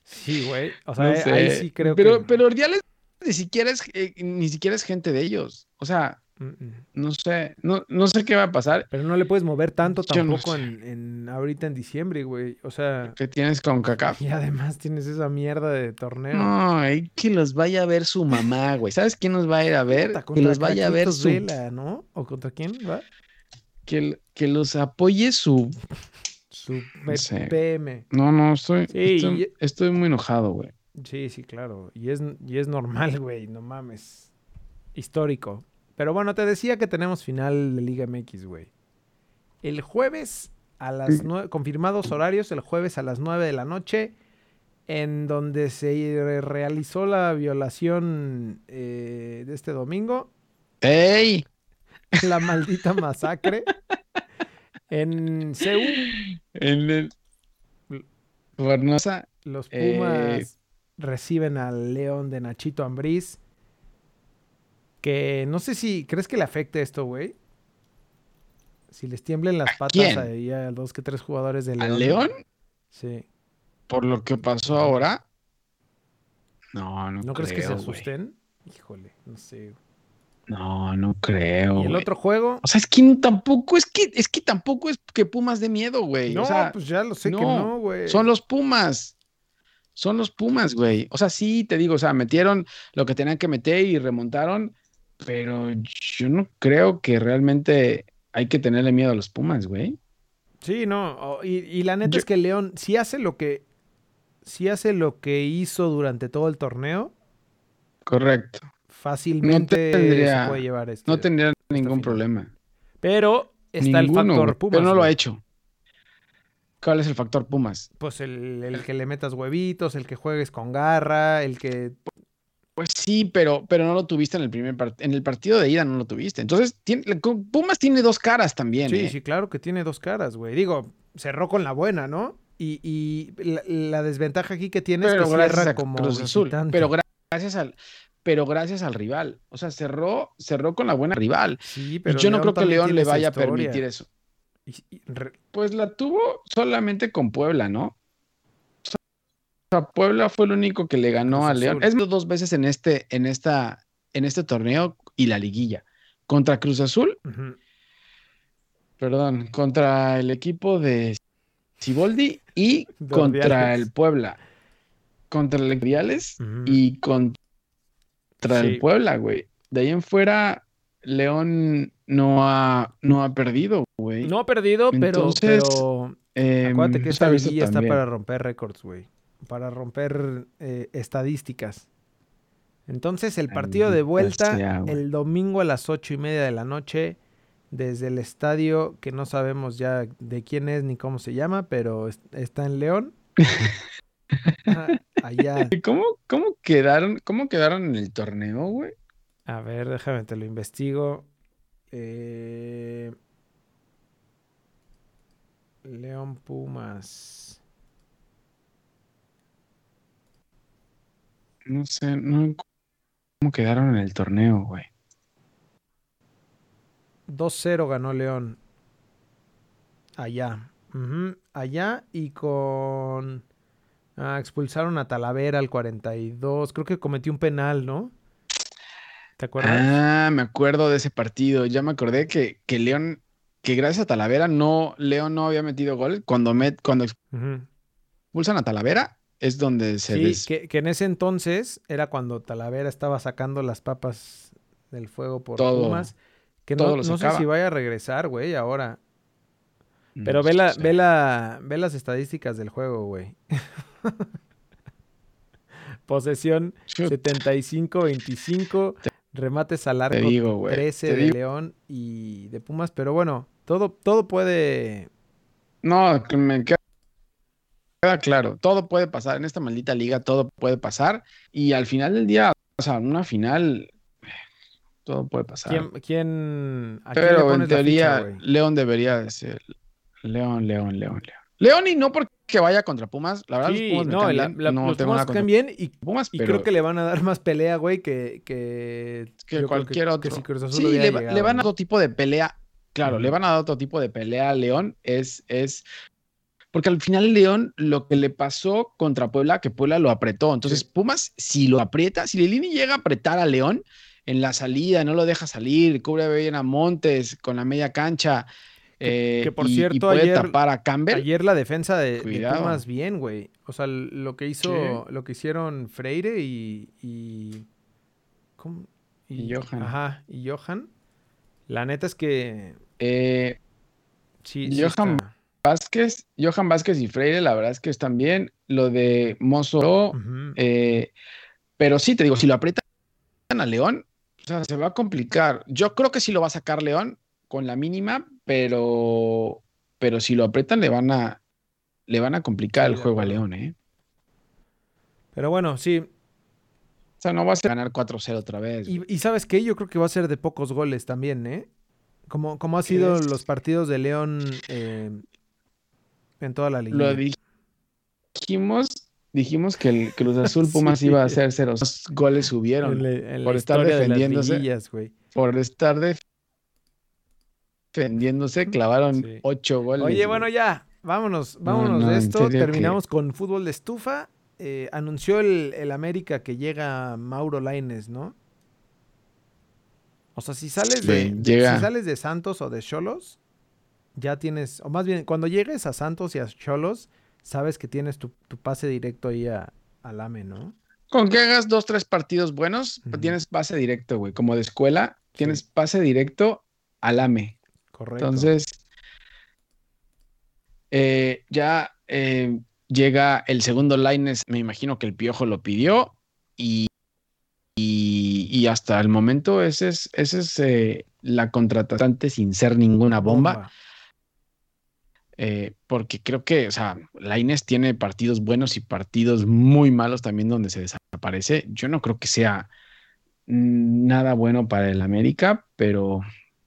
Sí, güey. O sea, No eh, ahí sí creo pero, que. Pero Ordiales ni siquiera es, eh, ni siquiera es gente de ellos. O sea. No sé, no, no sé qué va a pasar. Pero no le puedes mover tanto no tampoco sé. en, en ahorita en diciembre, güey. O sea, ¿Qué tienes con CACAF? y además tienes esa mierda de torneo. No, hay que los vaya a ver su mamá, güey. ¿Sabes quién nos va a ir a ver? Que los vaya a ver su Vela, ¿no? ¿O contra quién va? que, que los apoye su. Su No sé. PM. No, no, estoy, Sí, estoy, y- estoy muy enojado, güey. Sí, sí, claro. Y es, y es normal, güey. No mames. Histórico. Pero bueno, te decía que tenemos final de Liga MX, güey. El jueves a las nueve, confirmados horarios, el jueves a las 9 de la noche, en donde se realizó la violación eh, de este domingo, ¡Ey! la maldita masacre, en Ceú, En el. Los Eh, Pumas reciben al León de Nachito Ambriz. Que no sé si. ¿Crees que le afecte esto, güey? Si les tiemblen las patas quién? ahí a dos que tres jugadores de León. ¿Al León? Sí. Por lo que pasó ahora. No, no, ¿No crees que se creo, asusten? Híjole, no sé. No, no creo. ¿Y el otro juego? O sea, es que tampoco, es que, es que tampoco es que Pumas de miedo, güey. No, o sea, pues ya lo sé que no, no, güey. son los Pumas. Son los Pumas, güey. O sea, sí, te digo, o sea, metieron lo que tenían que meter y remontaron, pero yo no creo que realmente hay que tenerle miedo a los Pumas, güey. Sí, no. y, y la neta Yo- es que León sí hace lo que. Sí hace lo que hizo durante todo el torneo. Correcto. Fácilmente tendría- se puede llevar este. No tendría ningún final. problema. Pero está Ninguno, el factor Pumas. Pero no lo ha hecho. ¿Cuál es el factor Pumas? Pues el, el que le metas huevitos, el que juegues con garra, el que. Pues sí, pero, pero no lo tuviste en el primer part- en el partido de ida no lo tuviste. Entonces, tiene- Pumas tiene dos caras también. Sí, ¿eh? sí, claro que tiene dos caras, güey. Digo, cerró con la buena, ¿no? Y, y la, la desventaja aquí que tiene pero es que cierra como Cruz Azul. Pero gra- gracias al, pero gracias al rival. O sea, cerró, cerró con la buena rival. Sí, Y pero yo no creo que León le vaya a permitir eso. Y- y re- Pues la tuvo solamente con Puebla, ¿no? Sea, Puebla fue el único que le ganó Cruz a León. Azul. Es dos veces en este, en esta, en este torneo y la liguilla. Contra Cruz Azul, perdón, contra el equipo de Ciboldi y De contra el Puebla. Contra el Viales Ujú. y contra Sí. el Puebla, güey. De ahí en fuera, León no ha, no ha perdido, güey. No ha perdido, pero, Entonces, pero Em, acuérdate que tú esta liguilla está para romper récords, güey. Para romper eh, estadísticas. Entonces, el partido de vuelta el domingo a las ocho y media de la noche desde el estadio que no sabemos ya de quién es ni cómo se llama, pero es- está en León. Ah, Allá. ¿Cómo, cómo quedaron, cómo quedaron en el torneo, güey? A ver, déjame, te lo investigo. Eh, León Pumas. No sé, no cómo quedaron en el torneo, güey. 2-0 ganó León. Allá. Allá y con... Ah, expulsaron a Talavera al 42. Creo que cometió un penal, ¿no? ¿Te acuerdas? Ah, me acuerdo de ese partido. Ya me acordé que, que León, que gracias a Talavera, no, León no había metido gol. Cuando, met, cuando expulsan a Talavera, es donde se Sí, des- que, que en ese entonces era cuando Talavera estaba sacando las papas del fuego por Todo, Pumas. Que no, todo lo no sé si vaya a regresar, güey, ahora. No Pero ve, la, ve, la, ve las estadísticas del juego, güey. Posesión Chut, 75-25. Remates al arco Te digo, güey. 13 te de digo. León y de Pumas. Pero bueno, todo, todo puede. No, me queda, queda claro. Todo puede pasar. En esta maldita liga todo puede pasar. Y al final del día, o sea, en una final, todo puede pasar. ¿Quién, quién, ¿A quién le Pero en teoría, ficha? León debería de ser. León, León, León, León. León y no porque vaya contra Pumas. La verdad, Sí, los Pumas me no, caen la- la- no los tengo Pumas nada bien y Pumas, Y creo que le van a dar más pelea, güey, que, que, que yo creo cualquier otro. que si Sí, le, va- llegado, le van a dar otro tipo de pelea. Claro, le van a dar otro tipo de pelea a León. Es, es. Porque al final León lo que le pasó contra Puebla, que Puebla lo apretó. Entonces, Sí. Pumas, si lo aprieta, si Lilini llega a apretar a León en la salida, no lo deja salir, cubre bien a Montes con la media cancha. eh, que por y- y cierto, puede ayer- tapar a Campbell. Ayer la defensa de. Pumas bien, güey. O sea, lo que hizo, lo que hicieron Freire y, y ¿cómo? Y Johan. Ajá, y Johan. La neta es que Eh, sí, sí Johan está. Vázquez, Johan Vázquez y Freire, la verdad es que están bien. Lo de Mozo, eh, pero sí, te digo, si lo aprietan a León, o sea, se va a complicar. Yo creo que sí lo va a sacar León con la mínima, pero, pero si lo aprietan le van a, le van a complicar Sí, el juego a. León, ¿eh? Pero bueno, sí. O sea, no va a ser ganar 4-0 otra vez. Y, y ¿sabes qué? Yo creo que va a ser de pocos goles también, ¿eh? Como, como ha sido los partidos de León eh, en toda la liga. Lo dijimos, dijimos que el Cruz Azul Pumas Sí. iba a hacer cero. Dos goles subieron En la- en la por estar de defendiéndose. por estar def- defendiéndose, clavaron Sí. ocho goles. Oye, güey. bueno, ya, vámonos, No, vámonos no, de esto. que- Terminamos con fútbol de estufa. Eh, anunció el, el América que llega Mauro Laines, ¿no? O sea, si sales de, Sí, de- si sales de Santos o de Cholos, ya tienes, o más bien, cuando llegues a Santos y a Cholos, sabes que tienes tu, tu pase directo ahí a, al AME, ¿no? Con que hagas dos, tres partidos buenos, tienes pase directo, güey. Como de escuela, tienes pase directo al AME. Correcto. Entonces, eh, ya eh, llega el segundo Lines, me imagino que el Piojo lo pidió y, y, y hasta el momento ese es, ese es eh, la contratante sin ser ninguna bomba. Eh, porque creo que, o sea, Lainez tiene partidos buenos y partidos muy malos también donde se desaparece. Yo no creo que sea nada bueno para el América, pero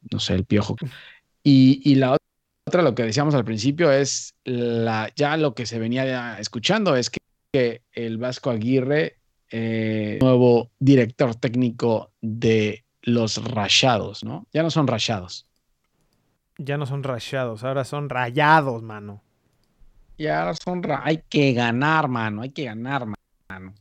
no sé, el piojo. Y, la otra, lo que decíamos al principio, es la, ya lo que se venía escuchando es que, que el Vasco Aguirre, eh, nuevo director técnico de los Rayados, ¿no? Ya no son Rayados. Ya no son rayados, ahora son rayados, mano. Y ahora son ra- hay que ganar, mano, hay que ganar, mano.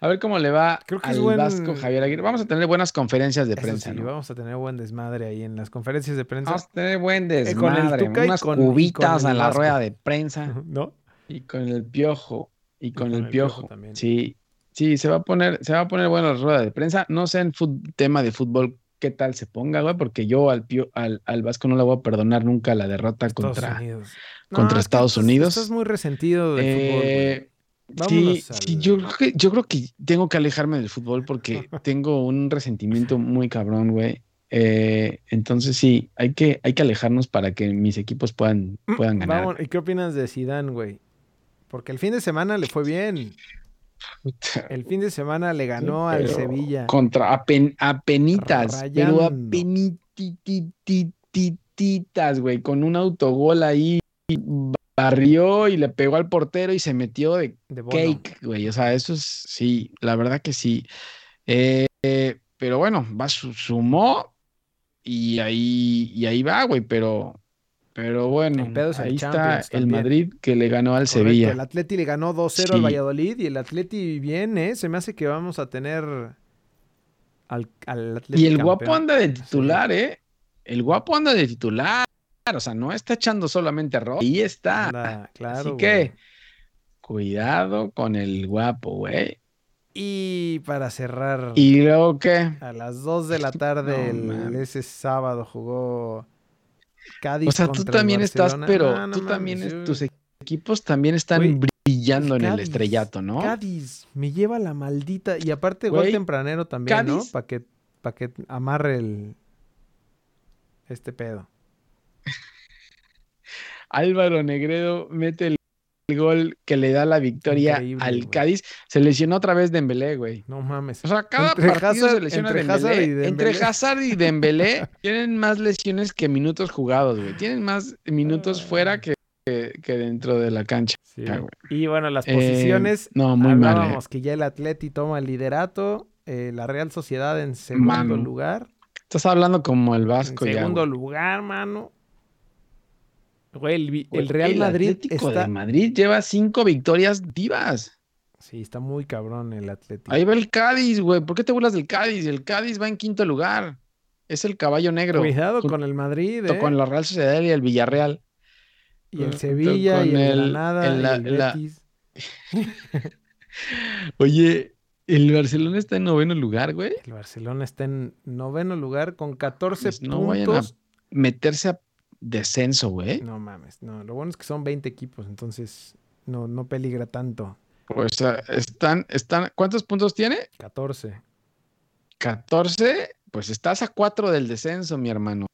A ver cómo le va Creo que es al buen- Vasco Javier Aguirre. Vamos a tener buenas conferencias de Eso prensa, sí, ¿no? vamos a tener buen desmadre ahí en las conferencias de prensa. Vamos a tener buen Eh, con el desmadre, unas con- con cubitas el en la rueda de prensa ¿No? y con el piojo y con, con el, el Piojo piojo. también. Sí, sí, se va a poner, se va a poner buena la rueda de prensa. No sé en tema de fútbol qué tal se ponga, güey, porque yo al, Pio- al, al Vasco no le voy a perdonar nunca la derrota Estados contra. Unidos. contra Estados estás- Unidos. Estás muy resentido del fútbol, güey. Eh, Sí, Vámonos sí, al- yo creo que, yo creo que tengo que alejarme del fútbol porque tengo un resentimiento muy cabrón, güey. Eh, entonces sí, hay que, hay que alejarnos para que mis equipos puedan, puedan ganar. Vamos, ¿Y qué opinas de Zidane, güey? Porque el fin de semana le fue bien. El fin de semana le ganó al pero Sevilla. Contra apen, apenitas, pero Rayando. apenitititititas, güey, con un autogol ahí barrió y le pegó al portero y se metió de cake, güey. O sea, eso es, sí, la verdad que sí. Eh, eh, pero bueno, va, su- sumó y ahí, y ahí va, güey, pero, pero bueno, ahí está el. Madrid que le ganó al Correcto, Sevilla. El Atleti le ganó 2-0 al. Valladolid y el Atleti bien, ¿eh? Se me hace que vamos a tener al, al Atleti Y el guapo anda de Sí. titular, ¿eh? El guapo anda de titular. O sea, no está echando solamente rol. Ahí está. Anda, claro, Así que, güey. cuidado con el guapo, güey. Y para cerrar, ¿Y luego qué? a las 2 de la tarde, No, el- ese sábado jugó Cádiz O sea, tú también estás, pero No, no tú mames, también, yo- tus equipos también están brillando en el estrellato, ¿no? Cádiz me lleva la maldita. Y aparte, gol Güey, tempranero también, ¿no? Cádiz- Para que, pa' que amarre el. Este pedo. Álvaro Negredo mete el, el gol que le da la victoria Increíble, al. Cádiz. Se lesionó otra vez Dembélé, güey. No mames. O sea, cada Entre partido se Hazard- lesiona entre Dembélé. Hazard y Entre Dembélé. Hazard y Dembélé tienen más lesiones que minutos jugados, güey. Tienen más minutos Ah. fuera que, que- que dentro de la cancha. Sí. Ah, güey. Y bueno, las Eh, posiciones. no, muy mal, hablábamos que ya el Atleti toma el liderato. eh, la Real Sociedad en segundo Mano, lugar. Estás hablando como el En Vasco ya, segundo lugar, mano. Güey, el, Güey, el Real Madrid Atlético está. de Madrid lleva cinco victorias divas. Sí, está muy cabrón el Atlético. Ahí va el Cádiz, güey. ¿Por qué te burlas del Cádiz? El Cádiz va en quinto lugar. Es el caballo negro. Cuidado con el Madrid, ¿eh? con la Real Sociedad y el Villarreal. Y el Sevilla, y con el, el- Granada, el- el la- Betis. Oye, el Barcelona está en noveno lugar, güey. El Barcelona está en noveno lugar con 14 Pues no vayan a puntos. meterse a descenso, güey. No mames, no. Lo bueno es que son 20 equipos, entonces no, no peligra tanto. O sea, están, están, ¿cuántos puntos tiene? 14. 14. Pues estás a 4 del descenso, mi hermano.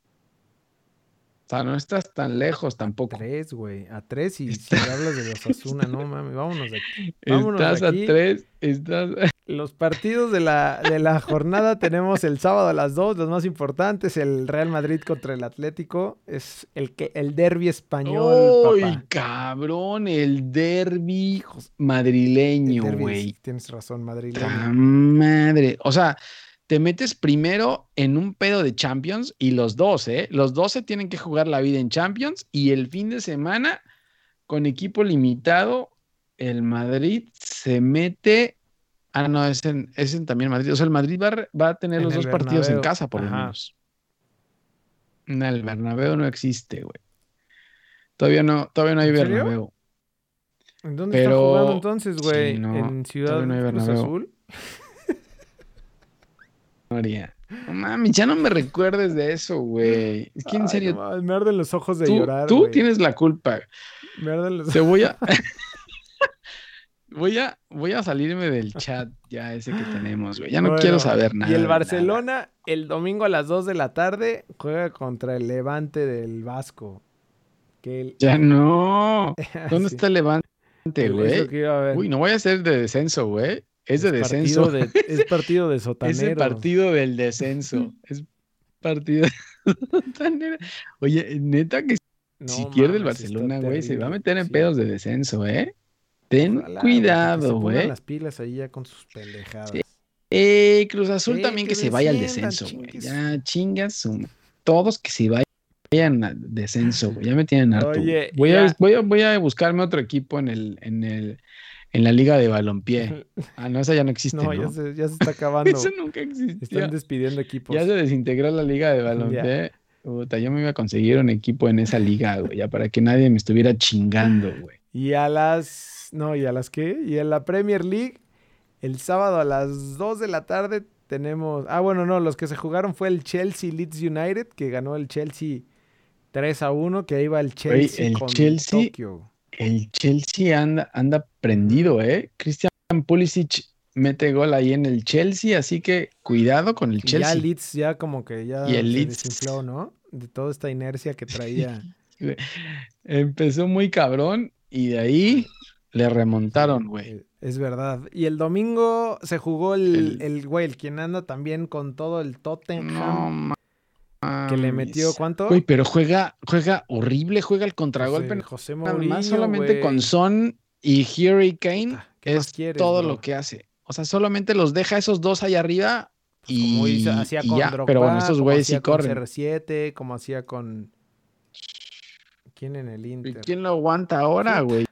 O sea, no estás tan lejos tampoco. 3, güey. A 3 y si hablas de los Asuna, no mames, vámonos de aquí. Vámonos de Estás a aquí. 3, estás... Los partidos de la, de la jornada tenemos el sábado a las 2, los más importantes, el Real Madrid contra el Atlético, es el que el derby español, ¡Uy, papá. cabrón! El derby madrileño, güey. Tienes razón, ¡Ta madrileño. madre! O sea, te metes primero en un pedo de Champions y los dos, ¿eh? Los dos se tienen que jugar la vida en Champions y el fin de semana, con equipo limitado, el Madrid se mete. Ah, no, es en, es en también Madrid. O sea, el Madrid va, va a tener En los dos partidos en casa, por lo menos. No, el Bernabéu no existe, güey. Todavía no, todavía no hay ¿En? Bernabéu. ¿En dónde Pero- jugando entonces, güey? sí, no, ¿En Ciudad no Cruz. Azul? No mames, ya no me recuerdes de eso, güey. Es que en Ay, serio, no mames, me arden los ojos de tú, llorar, tú güey. tienes la culpa. Me arden los Te voy a. voy a, voy a salirme del chat ya ese que tenemos, güey. Ya no Bueno, quiero saber nada. Y el nada. Barcelona, el domingo a las 2 de la tarde, juega contra el Levante del Vasco. Que el- Ya no. ¿Dónde Sí. está el Levante, güey? Uy, no voy a ser de descenso, güey. Es de descenso. de- es partido de sotaneros. Ese partido del descenso. Es partido de sotanero. Oye, neta que No si pierde el Barcelona, güey, se va a meter en Sí. pedos de descenso, ¿eh? Ten Ojalá, cuidado, güey. las pilas ahí ya con sus pendejadas. Sí. Eh, Cruz Azul Sí, también que que se vaya al descenso, güey. Ya chingas todos que se vayan al descenso, güey. Ya me tienen harto. Oye, voy, a, voy, a, voy a buscarme otro equipo en el, en el, en la liga de balompié. Ah, no, esa ya no existe, no, ¿no? ya se, ya se está acabando. Eso nunca existió. Están despidiendo equipos. Ya se desintegró la liga de balompié. Puta, yo me iba a conseguir un equipo en esa liga, güey, ya para que nadie me estuviera chingando, güey. Y a las. No, ¿y a las qué? Y en la Premier League, el sábado a las 2 de la tarde tenemos. Ah, bueno, no, los que se jugaron fue el Chelsea Leeds United, que ganó el Chelsea 3 a 1, que ahí va el Chelsea el con Chelsea- Tokio. El Chelsea anda, anda prendido, ¿eh? Christian Pulisic mete gol ahí en el Chelsea, así que cuidado con el Y ya Chelsea. Leeds ya como que ya Y el se Leeds. desinfló, ¿no? De toda esta inercia que traía. Empezó muy cabrón y de ahí le remontaron, güey. Es verdad. Y el domingo se jugó el, El- el güey, el quien anda también con todo el Tottenham. No Que le metió cuánto? Güey, pero juega, juega horrible, juega el contragolpe. José, José nada Mourinho, más solamente con Son y Hurricane Puta, ¿qué más es quieres, todo bro? lo que hace. O sea, solamente los deja esos dos ahí arriba y, Como hizo- hacía y con ya. Drogba, pero bueno, como güeyes sí hacía con corren. CR7, como hacía con... ¿Quién en el ¿Y Inter? quién lo aguanta ahora, güey?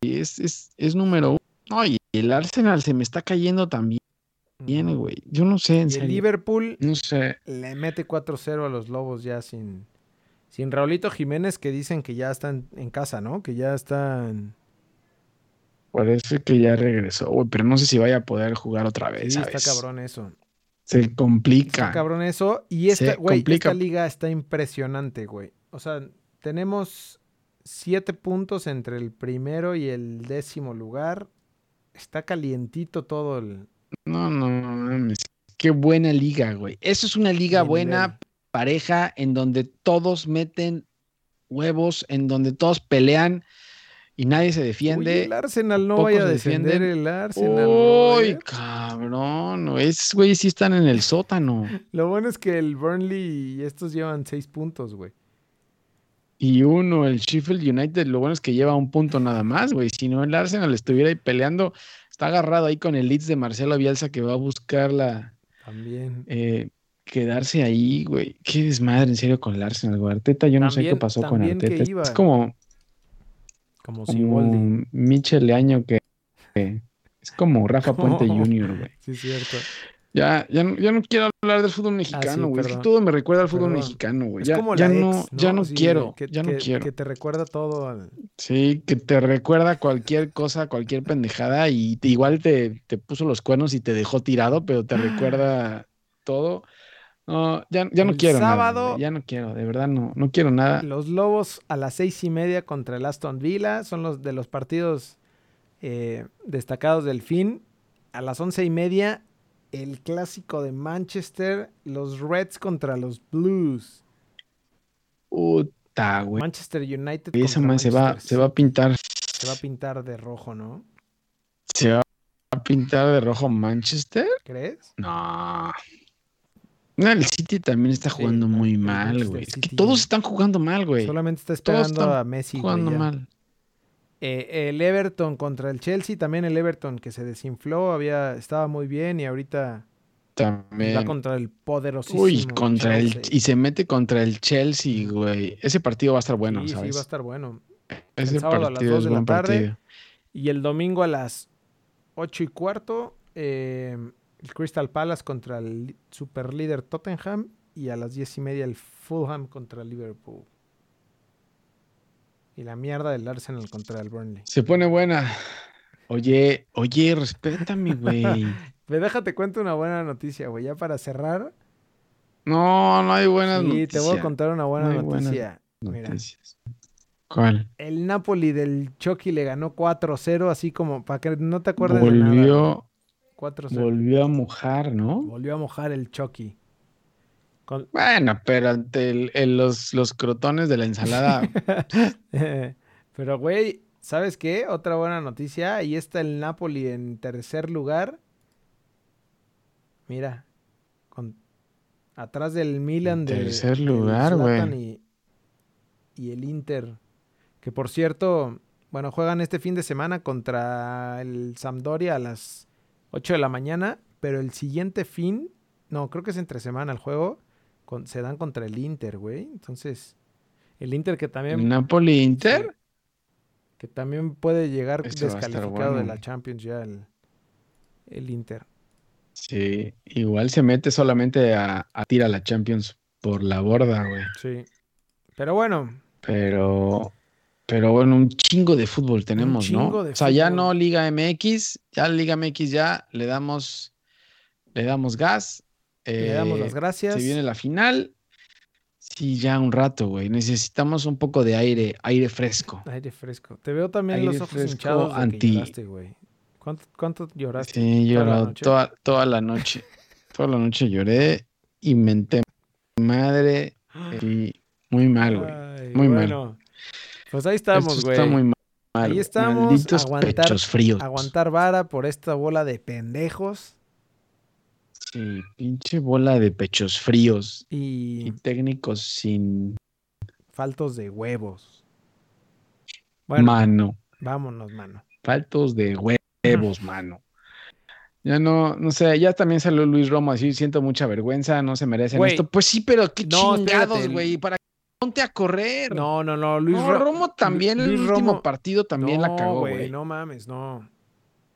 Y Es, es, es número uno. No, y el Arsenal se me está cayendo también, Ujú. güey. Yo no sé, en Y el. Liverpool No sé. le mete 4-0 a los Lobos ya sin... Sin Raulito Jiménez que dicen que ya está en, casa, ¿no? Que ya está en... Parece que ya regresó, güey, pero no sé si vaya a poder jugar otra Sí, vez, está ¿sabes? cabrón eso. Se complica. Está cabrón eso. Y esta, Se güey, complica. esta liga está impresionante, güey. O sea, tenemos siete puntos entre el primero y el décimo lugar. Está calientito todo el, No, no, mames. Qué buena liga, güey. Eso es una liga buena, pareja, en donde todos meten huevos, en donde todos pelean y nadie se defiende. el Arsenal no vaya a defender el Arsenal. Uy, brother. cabrón. Esos güeyes sí están en el sótano. Lo bueno es que el Burnley y estos llevan seis puntos, güey. Y uno, el Sheffield United, lo bueno es que lleva un punto nada más, güey. Si no, el Arsenal estuviera ahí peleando, está agarrado ahí con el Leeds de Marcelo Bielsa que va a buscar la, También. eh, quedarse ahí, güey. Qué desmadre, en serio, con el Arsenal, güey. Arteta, yo no sé qué pasó con Arteta. Es- iba. Es como, Como como Siboldi. Michel Leaño que, que es como Rafa Puente Jr., güey. Sí, es cierto. Ya, ya, no- ya no quiero hablar del fútbol mexicano, güey. es que Ah, todo me recuerda al fútbol Perdón. mexicano, güey. Ya, ya no, ya no Sí, quiero, que- ya no que- quiero. Que te recuerda todo al... Sí, que te recuerda cualquier cosa, cualquier pendejada y te- igual te, te puso los cuernos y te dejó tirado, pero te recuerda todo. No, ya, ya no El quiero sábado- ya no quiero, de verdad no, no quiero nada. Los Lobos a las seis y media contra el Aston Villa son los de los partidos eh, destacados del fin. A las once y media, el clásico de Manchester, los Reds contra los Blues. Puta, güey. Manchester United Y esa man se va, se va a pintar. Se va a pintar de rojo, ¿no? se va a pintar de rojo Manchester. ¿Crees? No. No, el City también está Sí, jugando muy mal, güey. Es que todos están jugando mal, güey. Solamente está Todos esperando están a Messi. Jugando mal. Eh, el Everton contra el Chelsea, también el Everton que se desinfló, había, estaba muy bien y ahorita va contra el poderosísimo. Uy, contra el Chelsea. y se mete contra el Chelsea, güey. Ese partido va a estar bueno, sí, sí, ¿sabes? va a estar bueno. Ese sábado a las partido de la tarde. partido. Y el domingo a las 8 y cuarto, eh, el Crystal Palace contra el superlíder Tottenham. Y a las 10 y media el Fulham contra el Liverpool. Y la mierda del Arsenal contra el Burnley. Se pone buena. Oye, oye, respétame, güey. Ve, déjate cuento una buena noticia, güey. Ya para cerrar. No, no hay buenas Sí, noticias. te voy a contar una buena No noticia. Mira, noticias. ¿Cuál? el Napoli del Chucky le ganó 4-0, así como para que no te acuerdes de nada. Volvió, 4-0. volvió a mojar, ¿no? Volvió a mojar el Chucky. Con- Bueno, pero ante el- el- los, los crotones de la ensalada. Pero, güey, ¿sabes qué? Otra buena noticia. Ahí está el Napoli en tercer lugar. Mira, con, atrás del Milan de tercer lugar, güey. Y, y el Inter. Que por cierto, bueno, juegan este fin de semana contra el Sampdoria a las 8 de la mañana. Pero el siguiente fin, no, creo que es entre semana el juego. Con- se dan contra el Inter, güey. Entonces, el Inter que también Napoli Inter. Sí. Que también puede llegar descalificado de la Champions ya el, el Inter. Sí, igual se mete solamente a, a la Champions por la borda, güey. Sí. Pero bueno, Pero, pero bueno, un chingo de fútbol tenemos, ¿no? chingo de O sea, ya no Liga MX, ya Liga MX ya le damos, le damos gas. Le damos eh, las gracias. Se viene la final. Sí, ya un rato, güey. Necesitamos un poco de aire, aire fresco. Aire fresco. Te veo también Aire los ojos hinchados de que lloraste, güey. ¿Cuánto, cuánto lloraste? Sí, he ¿Toda la llorado noche? toda, toda la noche. Toda la noche lloré y menté madre. Y muy mal, güey. Muy mal. Pues ahí estamos, güey. está muy mal. Ahí estamos, Malditos aguantar- pechos fríos. Aguantar vara por esta bola de pendejos. Sí, pinche bola de pechos fríos y Y técnicos sin faltos de huevos. Bueno, mano. vámonos, mano. Faltos de huevos, mano. Ya no, no sé, ya también salió Luis Romo así, siento mucha vergüenza, no se merecen esto. Pues sí, pero qué No, chingados, güey, para que ponte a correr. No, no, no. Luis No, Romo también, el Luis último Romo- partido también la cagó, güey. No mames, no.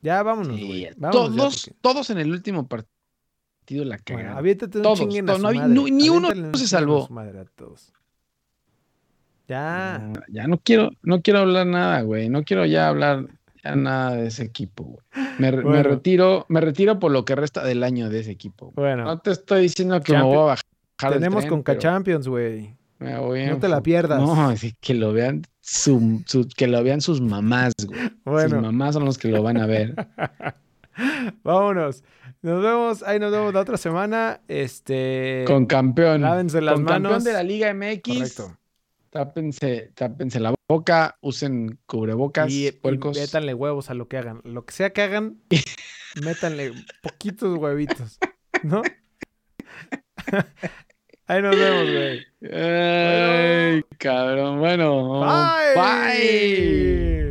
Ya vámonos, güey. Todos, porque- todos en el último partido la Bueno, cagaron. aviéntate un Todos, todos, no no- ni uno se salvó. a todos. Ya. No, ya no quiero, no quiero hablar nada, güey. No quiero ya hablar ya nada de ese equipo, güey. Me, re- me Bueno. retiro, me retiro por lo que resta del año de ese equipo. güey. Bueno, No te estoy diciendo que me voy a bajar. tenemos con pero Champions, güey. No te la pierdas. No, que lo vean su- su- que lo vean sus mamás, güey. Sus Bueno, mamás son los que lo van a ver. vámonos. Nos vemos, ahí nos vemos la otra semana. Este. Con campeón. Lávense las con campeón de la Liga MX. Correcto. Tápense, tápense la boca, usen cubrebocas, Y, y puercos. métanle huevos a lo que hagan. Lo que sea que hagan, métanle poquitos huevitos. ¿No? ahí nos vemos, güey. Ay, cabrón. Bueno, Bye. bye.